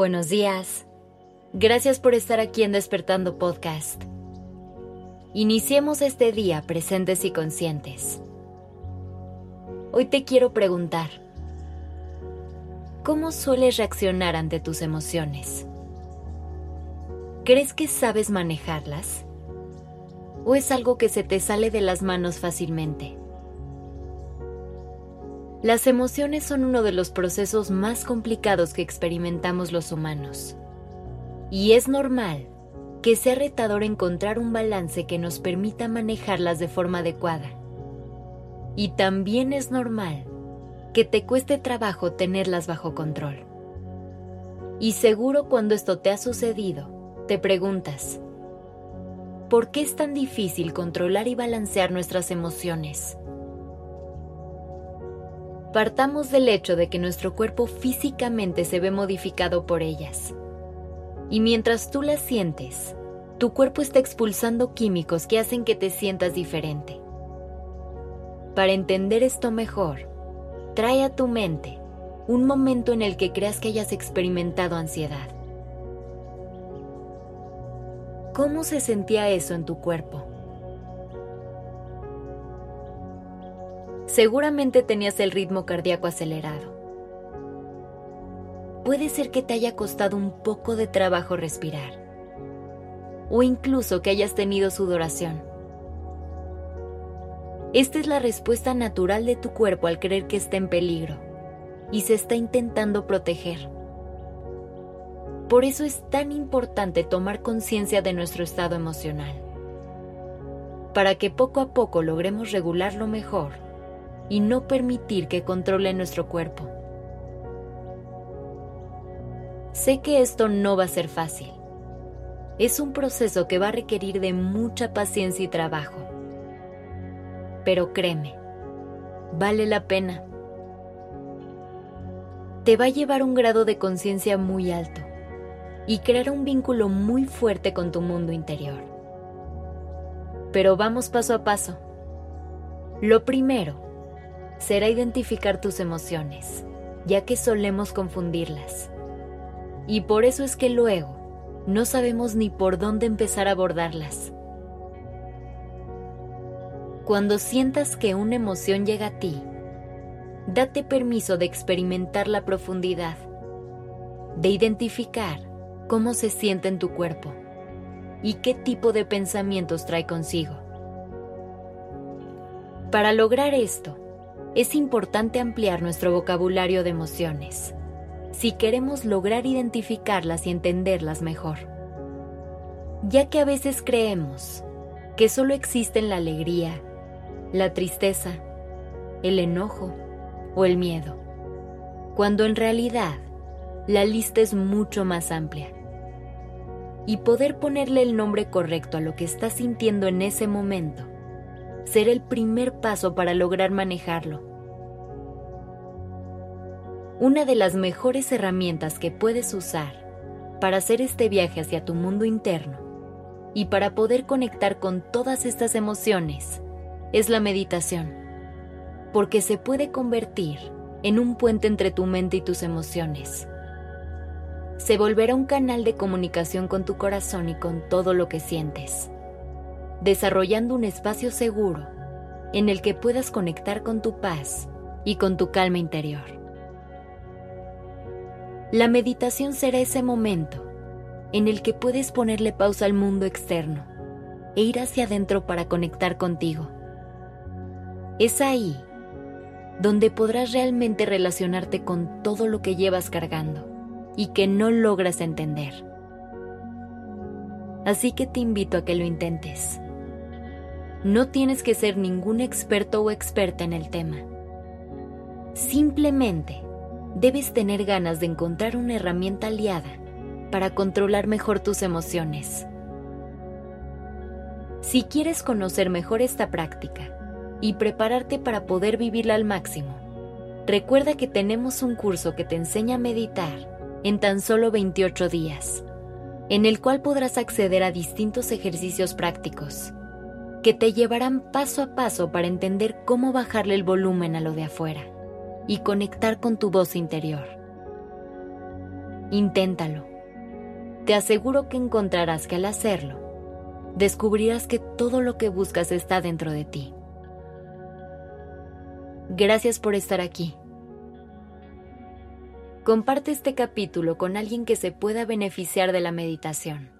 Buenos días. Gracias por estar aquí en Despertando Podcast. Iniciemos este día presentes y conscientes. Hoy te quiero preguntar, ¿cómo sueles reaccionar ante tus emociones? ¿Crees que sabes manejarlas? ¿O es algo que se te sale de las manos fácilmente? Las emociones son uno de los procesos más complicados que experimentamos los humanos. Y es normal que sea retador encontrar un balance que nos permita manejarlas de forma adecuada. Y también es normal que te cueste trabajo tenerlas bajo control. Y seguro cuando esto te ha sucedido, te preguntas, ¿por qué es tan difícil controlar y balancear nuestras emociones? Partamos del hecho de que nuestro cuerpo físicamente se ve modificado por ellas. Y mientras tú las sientes, tu cuerpo está expulsando químicos que hacen que te sientas diferente. Para entender esto mejor, trae a tu mente un momento en el que creas que hayas experimentado ansiedad. ¿Cómo se sentía eso en tu cuerpo? Seguramente tenías el ritmo cardíaco acelerado. Puede ser que te haya costado un poco de trabajo respirar. O incluso que hayas tenido sudoración. Esta es la respuesta natural de tu cuerpo al creer que está en peligro y se está intentando proteger. Por eso es tan importante tomar conciencia de nuestro estado emocional, para que poco a poco logremos regularlo mejor y no permitir que controle nuestro cuerpo. Sé que esto no va a ser fácil. Es un proceso que va a requerir de mucha paciencia y trabajo. Pero créeme, vale la pena. Te va a llevar un grado de conciencia muy alto y crear un vínculo muy fuerte con tu mundo interior. Pero vamos paso a paso. Lo primero será identificar tus emociones, ya que solemos confundirlas. Y por eso es que luego no sabemos ni por dónde empezar a abordarlas. Cuando sientas que una emoción llega a ti, date permiso de experimentar la profundidad, de identificar cómo se siente en tu cuerpo y qué tipo de pensamientos trae consigo. Para lograr esto, es importante ampliar nuestro vocabulario de emociones, si queremos lograr identificarlas y entenderlas mejor. Ya que a veces creemos que solo existen la alegría, la tristeza, el enojo o el miedo, cuando en realidad la lista es mucho más amplia. Y poder ponerle el nombre correcto a lo que estás sintiendo en ese momento será el primer paso para lograr manejarlo. Una de las mejores herramientas que puedes usar para hacer este viaje hacia tu mundo interno y para poder conectar con todas estas emociones es la meditación, porque se puede convertir en un puente entre tu mente y tus emociones. Se volverá un canal de comunicación con tu corazón y con todo lo que sientes desarrollando un espacio seguro en el que puedas conectar con tu paz y con tu calma interior. La meditación será ese momento en el que puedes ponerle pausa al mundo externo e ir hacia adentro para conectar contigo. Es ahí donde podrás realmente relacionarte con todo lo que llevas cargando y que no logras entender. Así que te invito a que lo intentes. No tienes que ser ningún experto o experta en el tema. Simplemente debes tener ganas de encontrar una herramienta aliada para controlar mejor tus emociones. Si quieres conocer mejor esta práctica y prepararte para poder vivirla al máximo, recuerda que tenemos un curso que te enseña a meditar en tan solo 28 días, en el cual podrás acceder a distintos ejercicios prácticos que te llevarán paso a paso para entender cómo bajarle el volumen a lo de afuera y conectar con tu voz interior. Inténtalo. Te aseguro que encontrarás que al hacerlo, descubrirás que todo lo que buscas está dentro de ti. Gracias por estar aquí. Comparte este capítulo con alguien que se pueda beneficiar de la meditación.